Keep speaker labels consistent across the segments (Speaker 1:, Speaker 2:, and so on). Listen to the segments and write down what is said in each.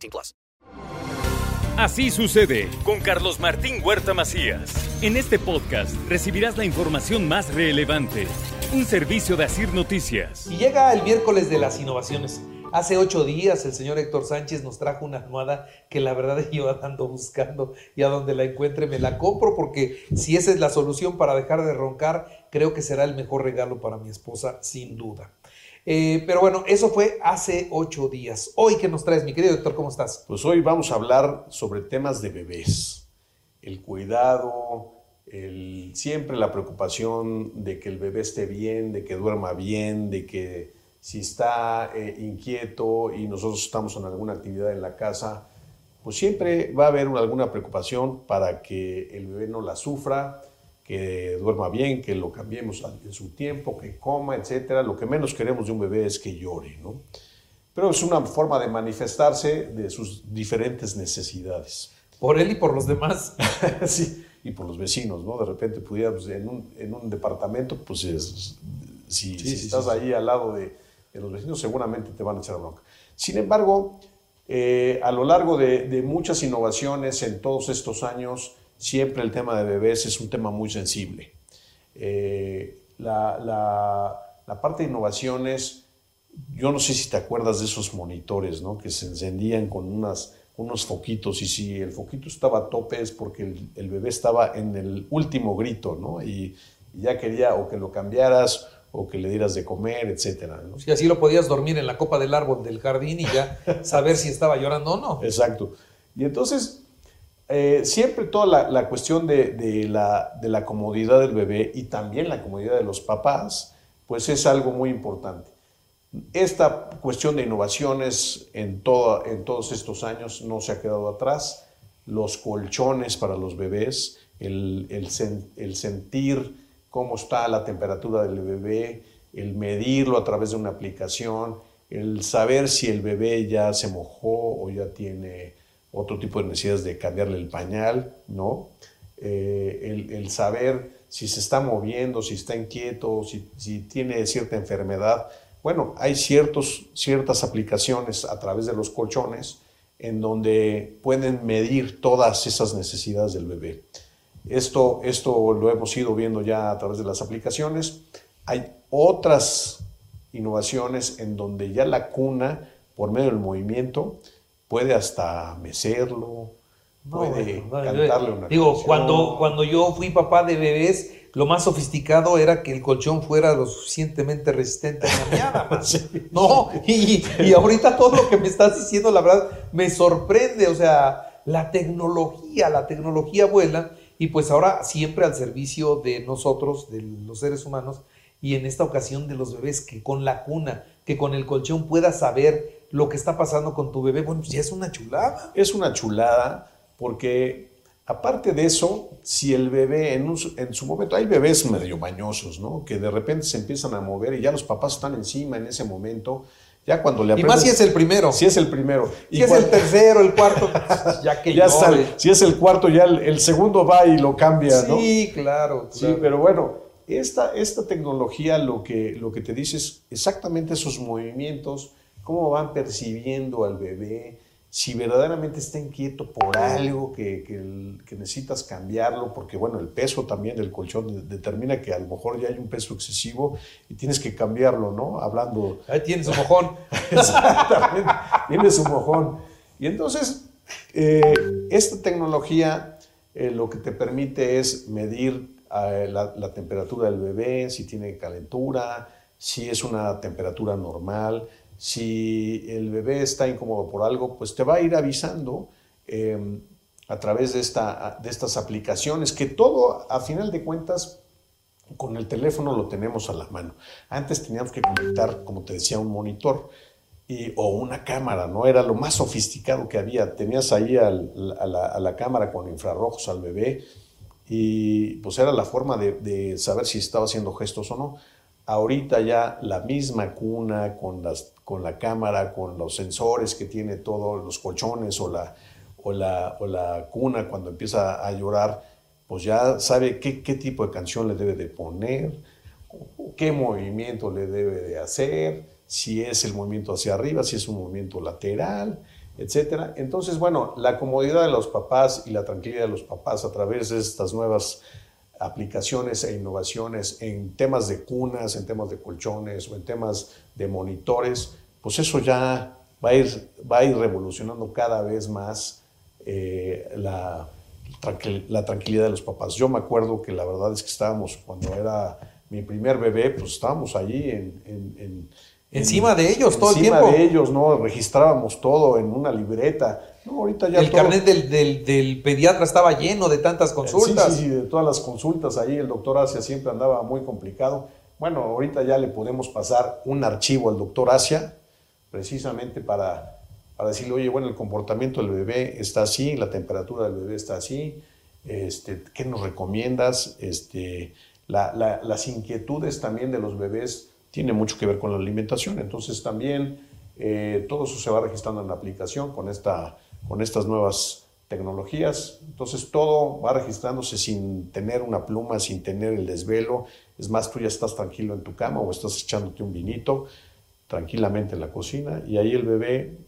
Speaker 1: 18 plus.
Speaker 2: Así sucede con Carlos Martín Huerta Macías. En este podcast recibirás la información más relevante. Un servicio de Asir Noticias.
Speaker 3: Y llega el miércoles de las innovaciones. Hace ocho días el señor Héctor Sánchez nos trajo una almohada que la verdad yo ando buscando y a donde la encuentre me la compro porque si esa es la solución para dejar de roncar, creo que será el mejor regalo para mi esposa, sin duda. Eh, pero bueno, eso fue hace ocho días. Hoy, ¿qué nos traes, mi querido Héctor? ¿Cómo estás?
Speaker 4: Pues hoy vamos a hablar sobre temas de bebés. El cuidado, siempre la preocupación de que el bebé esté bien, de que duerma bien, de que si está eh, inquieto y nosotros estamos en alguna actividad en la casa, pues siempre va a haber alguna preocupación para que el bebé no la sufra, que duerma bien, que lo cambiemos en su tiempo, que coma, etcétera. Lo que menos queremos de un bebé es que llore, ¿no? Pero es una forma de manifestarse de sus diferentes necesidades.
Speaker 3: Por él y por los demás.
Speaker 4: sí, y por los vecinos, ¿no? De repente pudiéramos, en un, en un departamento, pues si, si estás ahí al lado de, de los vecinos seguramente te van a echar bronca. Sin embargo, eh, a lo largo de, muchas innovaciones en todos estos años, siempre el tema de bebés es un tema muy sensible. Eh, la, la, parte de innovaciones, yo no sé si te acuerdas de esos monitores, ¿no? Que se encendían con unas, unos foquitos y si el foquito estaba a tope es porque el, el bebé estaba en el último grito, ¿no? Y, y ya quería o que lo cambiaras o que le dieras de comer, etcétera. ¿no?
Speaker 3: Si así lo podías dormir en la copa del árbol del jardín y ya saber si estaba llorando o no.
Speaker 4: Exacto. Y entonces, eh, siempre toda la, cuestión de, la, comodidad del bebé y también la comodidad de los papás, pues es algo muy importante. Esta cuestión de innovaciones en, todo, en todos estos años no se ha quedado atrás. Los colchones para los bebés, el sentir cómo está la temperatura del bebé, el medirlo a través de una aplicación, el saber si el bebé ya se mojó o ya tiene otro tipo de necesidades de cambiarle el pañal, ¿no? Eh, el, saber si se está moviendo, si está inquieto, si, si, tiene cierta enfermedad. Bueno, hay ciertos, ciertas aplicaciones a través de los colchones en donde pueden medir todas esas necesidades del bebé. Esto, esto lo hemos ido viendo ya a través de las aplicaciones. Hay otras innovaciones en donde ya la cuna, por medio del movimiento, puede hasta mecerlo, puede cantarle una
Speaker 3: Digo, cuando, cuando yo fui papá de bebés, lo más sofisticado era que el colchón fuera lo suficientemente resistente a la miada. No, y, y ahorita todo lo que me estás diciendo, la verdad, me sorprende. O sea, la tecnología, la tecnología vuela y pues ahora siempre al servicio de nosotros, de los seres humanos, y en esta ocasión de los bebés, que con la cuna, que con el colchón puedas saber lo que está pasando con tu bebé, bueno, pues ya es una chulada.
Speaker 4: Es una chulada porque aparte de eso, si el bebé en, en su momento, hay bebés medio mañosos, ¿no? Que de repente se empiezan a mover y ya los papás están encima en ese momento ya cuando le
Speaker 3: Y más si es el primero.
Speaker 4: Si es el primero.
Speaker 3: Si es el tercero, el cuarto, ya que
Speaker 4: ya Si es el cuarto, ya el, segundo va y lo cambia, ¿no?
Speaker 3: Sí, claro,
Speaker 4: Sí, pero bueno, esta, esta tecnología lo que, lo que te dice es exactamente esos movimientos, cómo van percibiendo al bebé, si verdaderamente está inquieto por algo que, que, necesitas cambiarlo, porque bueno, el peso también del colchón determina que a lo mejor ya hay un peso excesivo y tienes que cambiarlo, ¿no? Hablando...
Speaker 3: Ahí tienes su mojón.
Speaker 4: Exactamente, tienes su mojón. Y entonces, eh, esta tecnología eh, lo que te permite es medir la, la temperatura del bebé, si tiene calentura, si es una temperatura normal, si el bebé está incómodo por algo, pues te va a ir avisando em, a través de, esta, de estas aplicaciones, que todo, a final de cuentas, con el teléfono lo tenemos a la mano. Antes teníamos que conectar, como te decía, un monitor. o una cámara, ¿no? Era lo más sofisticado que había. Tenías ahí a la cámara con infrarrojos al bebé y pues era la forma de, saber si estaba haciendo gestos o no. Ahorita ya la misma cuna con, las, con la cámara, con los sensores que tiene todos los colchones o la, o la, o la cuna cuando empieza a llorar, pues ya sabe qué, qué tipo de canción le debe de poner, qué movimiento le debe de hacer, si es el movimiento hacia arriba, si es un movimiento lateral, etcétera. Entonces, bueno, la comodidad de los papás y la tranquilidad de los papás a través de estas nuevas aplicaciones e innovaciones en temas de cunas, en temas de colchones o en temas de monitores, pues eso ya va a ir, va a ir revolucionando cada vez más eh, la, la tranquilidad de los papás. Yo me acuerdo que la verdad es que estábamos, cuando era mi primer bebé, pues estábamos allí en- en-
Speaker 3: Encima de ellos todo el
Speaker 4: encima
Speaker 3: tiempo.
Speaker 4: de ellos, ¿no? Registrábamos todo en una libreta. No, ahorita ya
Speaker 3: el
Speaker 4: todo-
Speaker 3: carnet del, del- del pediatra estaba lleno de tantas consultas.
Speaker 4: Sí, sí, sí, de todas las consultas ahí el doctor Asia siempre andaba muy complicado. Bueno, ahorita ya le podemos pasar un archivo al doctor Asia precisamente para, para decirle, oye, bueno, el comportamiento del bebé está así, la temperatura del bebé está así, este, ¿qué nos recomiendas? Este, la- la- las inquietudes también de los bebés tienen mucho que ver con la alimentación, entonces también eh, todo eso se va registrando en la aplicación con, esta, con estas nuevas tecnologías. Entonces todo va registrándose sin tener una pluma, sin tener el desvelo. Es más, tú ya estás tranquilo en tu cama o estás echándote un vinito tranquilamente en la cocina y ahí el bebé,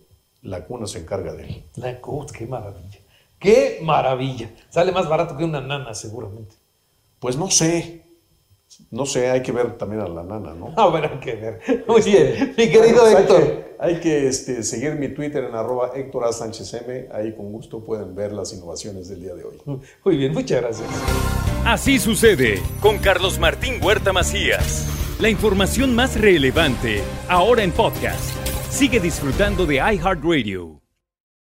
Speaker 4: la cuna se encarga de él.
Speaker 3: La Coach, qué maravilla. Qué maravilla. Sale más barato que una nana, seguramente.
Speaker 4: Pues no sé, no sé, hay que ver también a la nana, ¿no?
Speaker 3: A ver, hay que ver. Muy bien, mi querido
Speaker 4: Pues hay
Speaker 3: Héctor.
Speaker 4: que, hay que, este, seguir mi Twitter en arroba Héctor A. Sánchez M. Ahí con gusto pueden ver las innovaciones del día de hoy.
Speaker 3: Muy bien, muchas gracias.
Speaker 2: Así sucede con Carlos Martín Huerta Macías. La información más relevante ahora en podcast. Sigue disfrutando de iHeartRadio.